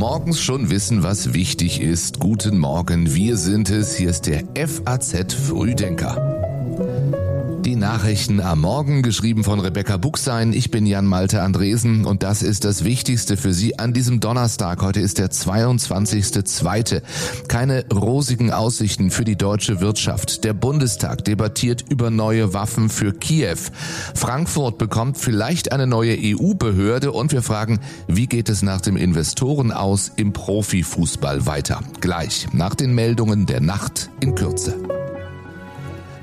morgens schon wissen, was wichtig ist. Guten Morgen, wir sind es. Hier ist der FAZ Frühdenker. Die Nachrichten am Morgen, geschrieben von Rebecca Buchsein. Ich bin Jan Malte Andresen und das ist das Wichtigste für Sie an diesem Donnerstag. Heute ist der 22.2. Keine rosigen Aussichten für die deutsche Wirtschaft. Der Bundestag debattiert über neue Waffen für Kiew. Frankfurt bekommt vielleicht eine neue EU-Behörde und wir fragen, wie geht es nach dem Investoren aus im Profifußball weiter? Gleich nach den Meldungen der Nacht in Kürze.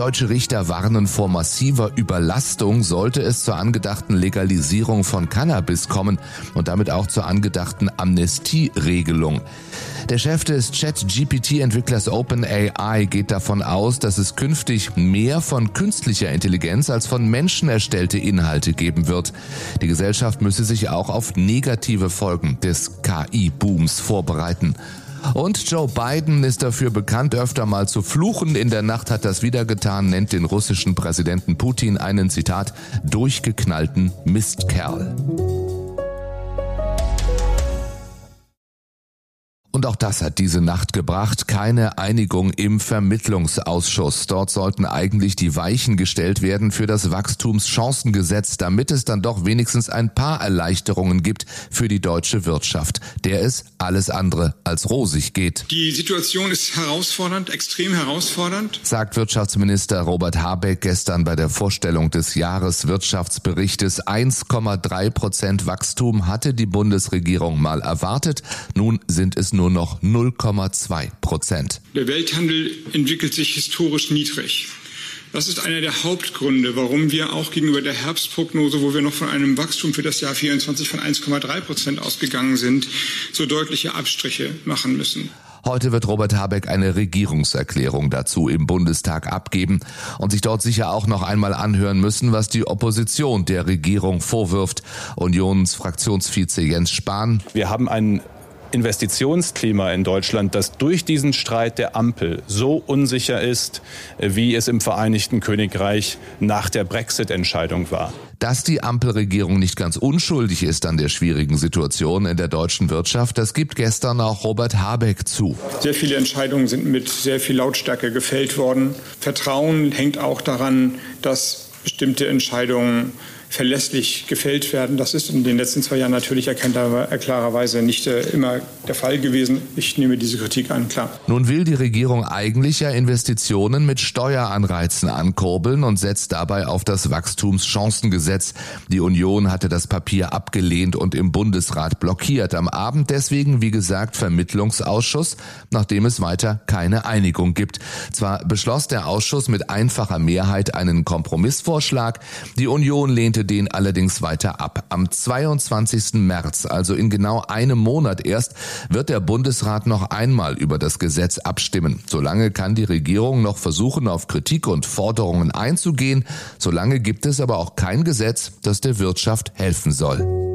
Deutsche Richter warnen vor massiver Überlastung, sollte es zur angedachten Legalisierung von Cannabis kommen und damit auch zur angedachten Amnestieregelung. Der Chef des Chat-GPT-Entwicklers OpenAI geht davon aus, dass es künftig mehr von künstlicher Intelligenz als von Menschen erstellte Inhalte geben wird. Die Gesellschaft müsse sich auch auf negative Folgen des KI-Booms vorbereiten. Und Joe Biden ist dafür bekannt, öfter mal zu fluchen. In der Nacht hat das wieder getan, nennt den russischen Präsidenten Putin einen Zitat durchgeknallten Mistkerl. Und auch das hat diese Nacht gebracht. Keine Einigung im Vermittlungsausschuss. Dort sollten eigentlich die Weichen gestellt werden für das Wachstumschancengesetz, damit es dann doch wenigstens ein paar Erleichterungen gibt für die deutsche Wirtschaft, der es alles andere als rosig geht. Die Situation ist herausfordernd, extrem herausfordernd, sagt Wirtschaftsminister Robert Habeck gestern bei der Vorstellung des Jahreswirtschaftsberichtes. 1,3 Prozent Wachstum hatte die Bundesregierung mal erwartet. Nun sind es nur nur noch 0,2 Prozent. Der Welthandel entwickelt sich historisch niedrig. Das ist einer der Hauptgründe, warum wir auch gegenüber der Herbstprognose, wo wir noch von einem Wachstum für das Jahr 24 von 1,3 Prozent ausgegangen sind, so deutliche Abstriche machen müssen. Heute wird Robert Habeck eine Regierungserklärung dazu im Bundestag abgeben und sich dort sicher auch noch einmal anhören müssen, was die Opposition der Regierung vorwirft. Unionsfraktionsvize Jens Spahn. Wir haben einen Investitionsklima in Deutschland, das durch diesen Streit der Ampel so unsicher ist, wie es im Vereinigten Königreich nach der Brexit-Entscheidung war. Dass die Ampelregierung nicht ganz unschuldig ist an der schwierigen Situation in der deutschen Wirtschaft, das gibt gestern auch Robert Habeck zu. Sehr viele Entscheidungen sind mit sehr viel Lautstärke gefällt worden. Vertrauen hängt auch daran, dass bestimmte Entscheidungen verlässlich gefällt werden. Das ist in den letzten zwei Jahren natürlich klarerweise nicht äh, immer der Fall gewesen. Ich nehme diese Kritik an, klar. Nun will die Regierung eigentlich ja Investitionen mit Steueranreizen ankurbeln und setzt dabei auf das Wachstumschancengesetz. Die Union hatte das Papier abgelehnt und im Bundesrat blockiert. Am Abend deswegen, wie gesagt, Vermittlungsausschuss, nachdem es weiter keine Einigung gibt. Zwar beschloss der Ausschuss mit einfacher Mehrheit einen Kompromissvorschlag. Die Union lehnte lehnte den allerdings weiter ab. Am 22. März, also in genau einem Monat erst, wird der Bundesrat noch einmal über das Gesetz abstimmen. Solange kann die Regierung noch versuchen, auf Kritik und Forderungen einzugehen. Solange gibt es aber auch kein Gesetz, das der Wirtschaft helfen soll.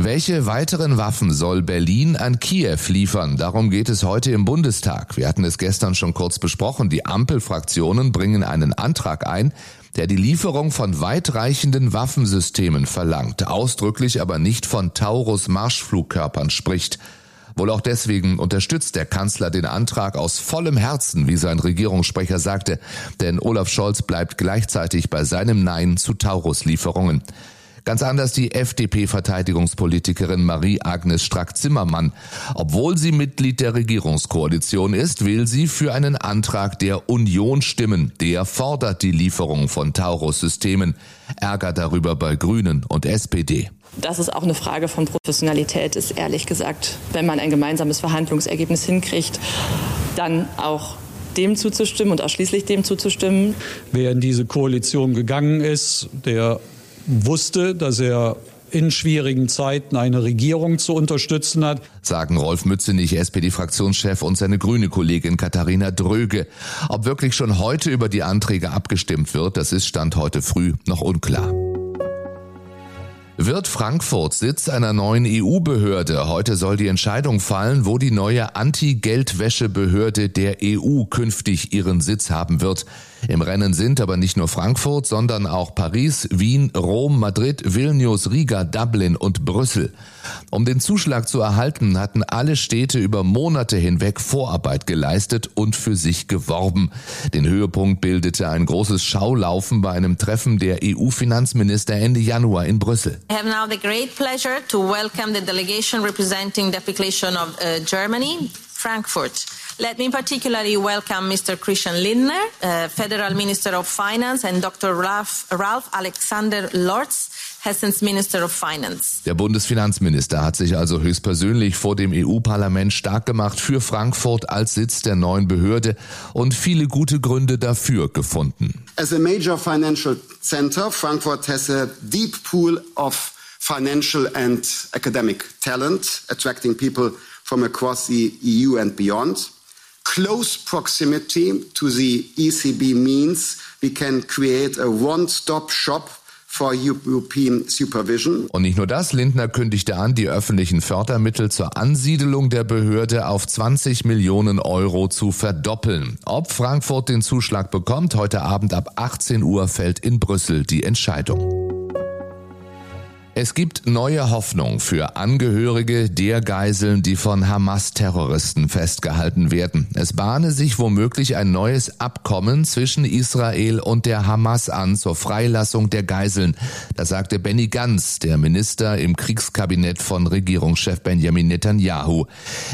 Welche weiteren Waffen soll Berlin an Kiew liefern? Darum geht es heute im Bundestag. Wir hatten es gestern schon kurz besprochen. Die Ampelfraktionen bringen einen Antrag ein, der die Lieferung von weitreichenden Waffensystemen verlangt, ausdrücklich aber nicht von Taurus Marschflugkörpern spricht. Wohl auch deswegen unterstützt der Kanzler den Antrag aus vollem Herzen, wie sein Regierungssprecher sagte, denn Olaf Scholz bleibt gleichzeitig bei seinem Nein zu Taurus-Lieferungen. Ganz anders die FDP-Verteidigungspolitikerin Marie-Agnes Strack-Zimmermann. Obwohl sie Mitglied der Regierungskoalition ist, will sie für einen Antrag der Union stimmen. Der fordert die Lieferung von Taurus-Systemen. Ärger darüber bei Grünen und SPD. Das ist auch eine Frage von Professionalität, ist ehrlich gesagt, wenn man ein gemeinsames Verhandlungsergebnis hinkriegt, dann auch dem zuzustimmen und ausschließlich dem zuzustimmen. Wer in diese Koalition gegangen ist, der wusste, dass er in schwierigen Zeiten eine Regierung zu unterstützen hat. Sagen Rolf Mützenich, SPD-Fraktionschef und seine grüne Kollegin Katharina Dröge. Ob wirklich schon heute über die Anträge abgestimmt wird, das ist Stand heute früh noch unklar. Wird Frankfurt Sitz einer neuen EU-Behörde? Heute soll die Entscheidung fallen, wo die neue Anti-Geldwäsche-Behörde der EU künftig ihren Sitz haben wird. Im Rennen sind aber nicht nur Frankfurt, sondern auch Paris, Wien, Rom, Madrid, Vilnius, Riga, Dublin und Brüssel. Um den Zuschlag zu erhalten, hatten alle Städte über Monate hinweg Vorarbeit geleistet und für sich geworben. Den Höhepunkt bildete ein großes Schaulaufen bei einem Treffen der EU-Finanzminister Ende Januar in Brüssel. I have now the great pleasure to welcome the delegation representing the application of uh, Germany, Frankfurt. Let me particularly welcome Mr. Christian Lindner, uh, Federal Minister of Finance, and Dr. Ralph, Ralph Alexander Lorz, Hessens Minister of Finance. Der Bundesfinanzminister hat sich also höchstpersönlich vor dem EU-Parlament stark gemacht für Frankfurt als Sitz der neuen Behörde und viele gute Gründe dafür gefunden. As a major financial center, Frankfurt has a deep pool of financial and academic talent, attracting people from across the EU and beyond. Close proximity to the ECB means we can create a one-stop shop for European supervision. Und nicht nur das, Lindner kündigte an, die öffentlichen Fördermittel zur Ansiedelung der Behörde auf 20 Millionen Euro zu verdoppeln. Ob Frankfurt den Zuschlag bekommt, heute Abend ab 18 Uhr fällt in Brüssel die Entscheidung. Es gibt neue Hoffnung für Angehörige der Geiseln, die von Hamas-Terroristen festgehalten werden. Es bahne sich womöglich ein neues Abkommen zwischen Israel und der Hamas an zur Freilassung der Geiseln. Das sagte Benny Gantz, der Minister im Kriegskabinett von Regierungschef Benjamin Netanyahu.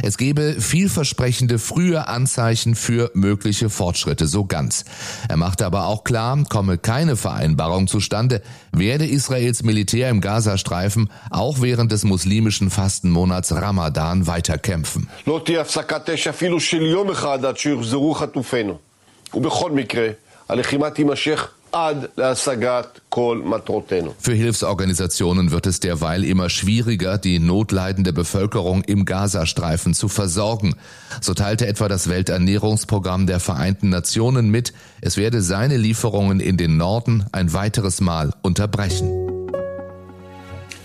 Es gebe vielversprechende frühe Anzeichen für mögliche Fortschritte, so Gantz. Er machte aber auch klar, komme keine Vereinbarung zustande, werde Israels Militär im Gaza Gazastreifen auch während des muslimischen Fastenmonats Ramadan weiterkämpfen. Für Hilfsorganisationen wird es derweil immer schwieriger, die notleidende Bevölkerung im Gazastreifen zu versorgen. So teilte etwa das Welternährungsprogramm der Vereinten Nationen mit, es werde seine Lieferungen in den Norden ein weiteres Mal unterbrechen.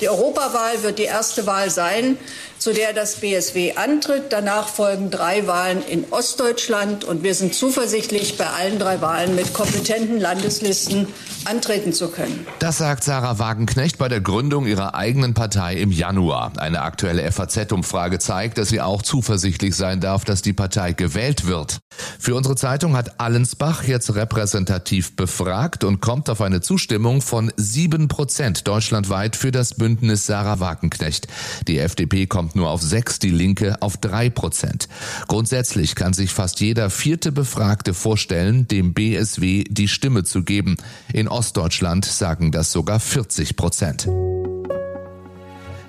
Die Europawahl wird die erste Wahl sein, zu der das BSW antritt. Danach folgen drei Wahlen in Ostdeutschland und wir sind zuversichtlich, bei allen drei Wahlen mit kompetenten Landeslisten antreten zu können. Das sagt Sarah Wagenknecht bei der Gründung ihrer eigenen Partei im Januar. Eine aktuelle FAZ-Umfrage zeigt, dass sie auch zuversichtlich sein darf, dass die Partei gewählt wird. Für unsere Zeitung hat Allensbach jetzt repräsentativ befragt und kommt auf eine Zustimmung von sieben Prozent deutschlandweit für das Bündnis Sarah Wagenknecht. Die FDP kommt kommt nur auf sechs, die Linke auf drei Prozent. Grundsätzlich kann sich fast jeder vierte Befragte vorstellen, dem BSW die Stimme zu geben. In Ostdeutschland sagen das sogar 40 Prozent.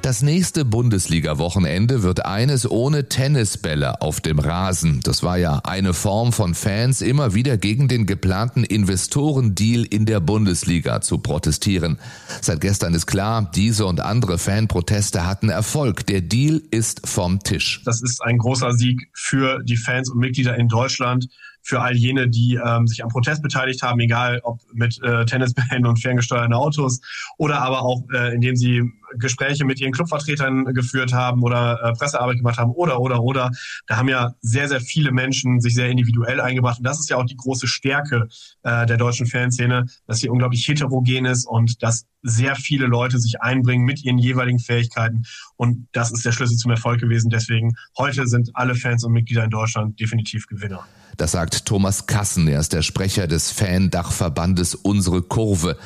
Das nächste Bundesliga-Wochenende wird eines ohne Tennisbälle auf dem Rasen. Das war ja eine Form von Fans, immer wieder gegen den geplanten Investorendeal in der Bundesliga zu protestieren. Seit gestern ist klar, diese und andere Fanproteste hatten Erfolg. Der Deal ist vom Tisch. Das ist ein großer Sieg für die Fans und Mitglieder in Deutschland für all jene, die ähm, sich am Protest beteiligt haben, egal ob mit äh, Tennisbällen und ferngesteuerten Autos oder aber auch äh, indem sie Gespräche mit ihren Clubvertretern geführt haben oder äh, Pressearbeit gemacht haben oder oder oder. Da haben ja sehr, sehr viele Menschen sich sehr individuell eingebracht. Und das ist ja auch die große Stärke äh, der deutschen Fanszene, dass sie unglaublich heterogen ist und dass sehr viele Leute sich einbringen mit ihren jeweiligen Fähigkeiten. Und das ist der Schlüssel zum Erfolg gewesen. Deswegen heute sind alle Fans und Mitglieder in Deutschland definitiv Gewinner. Das sagt Thomas Kassen. Er ist der Sprecher des Fan-Dachverbandes Unsere Kurve.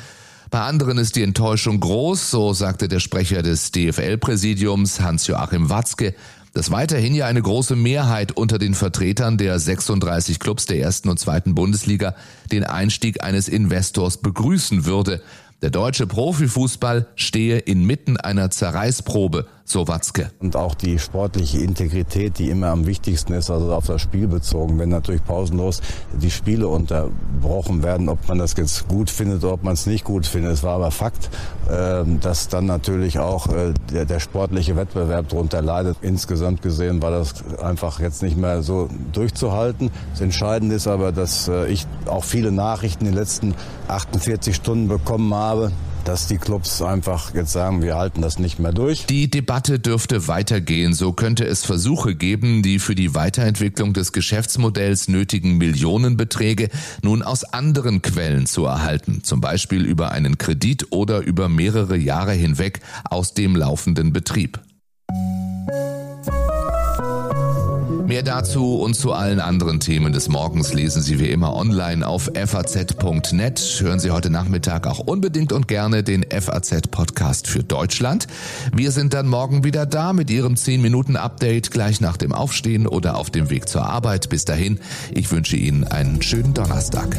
Bei anderen ist die Enttäuschung groß, so sagte der Sprecher des DFL-Präsidiums Hans-Joachim Watzke, dass weiterhin ja eine große Mehrheit unter den Vertretern der 36 Clubs der ersten und zweiten Bundesliga den Einstieg eines Investors begrüßen würde. Der deutsche Profifußball stehe inmitten einer Zerreißprobe, so Watzke. Und auch die sportliche Integrität, die immer am wichtigsten ist, also auf das Spiel bezogen. Wenn natürlich pausenlos die Spiele unterbrochen werden, ob man das jetzt gut findet oder ob man es nicht gut findet. Es war aber Fakt, ähm, dass dann natürlich auch äh, der, der sportliche Wettbewerb darunter leidet. Insgesamt gesehen war das einfach jetzt nicht mehr so durchzuhalten. Das Entscheidende ist aber, dass äh, ich auch viele Nachrichten in den letzten 48 Stunden bekommen habe, dass die Clubs einfach jetzt sagen, wir halten das nicht mehr durch. Die Debatte dürfte weitergehen. So könnte es Versuche geben, die für die Weiterentwicklung des Geschäftsmodells nötigen Millionenbeträge nun aus anderen Quellen zu erhalten, zum Beispiel über einen Kredit oder über mehrere Jahre hinweg aus dem laufenden Betrieb. Mehr dazu und zu allen anderen Themen des Morgens lesen Sie wie immer online auf faz.net. Hören Sie heute Nachmittag auch unbedingt und gerne den FAZ Podcast für Deutschland. Wir sind dann morgen wieder da mit Ihrem 10 Minuten Update gleich nach dem Aufstehen oder auf dem Weg zur Arbeit. Bis dahin, ich wünsche Ihnen einen schönen Donnerstag.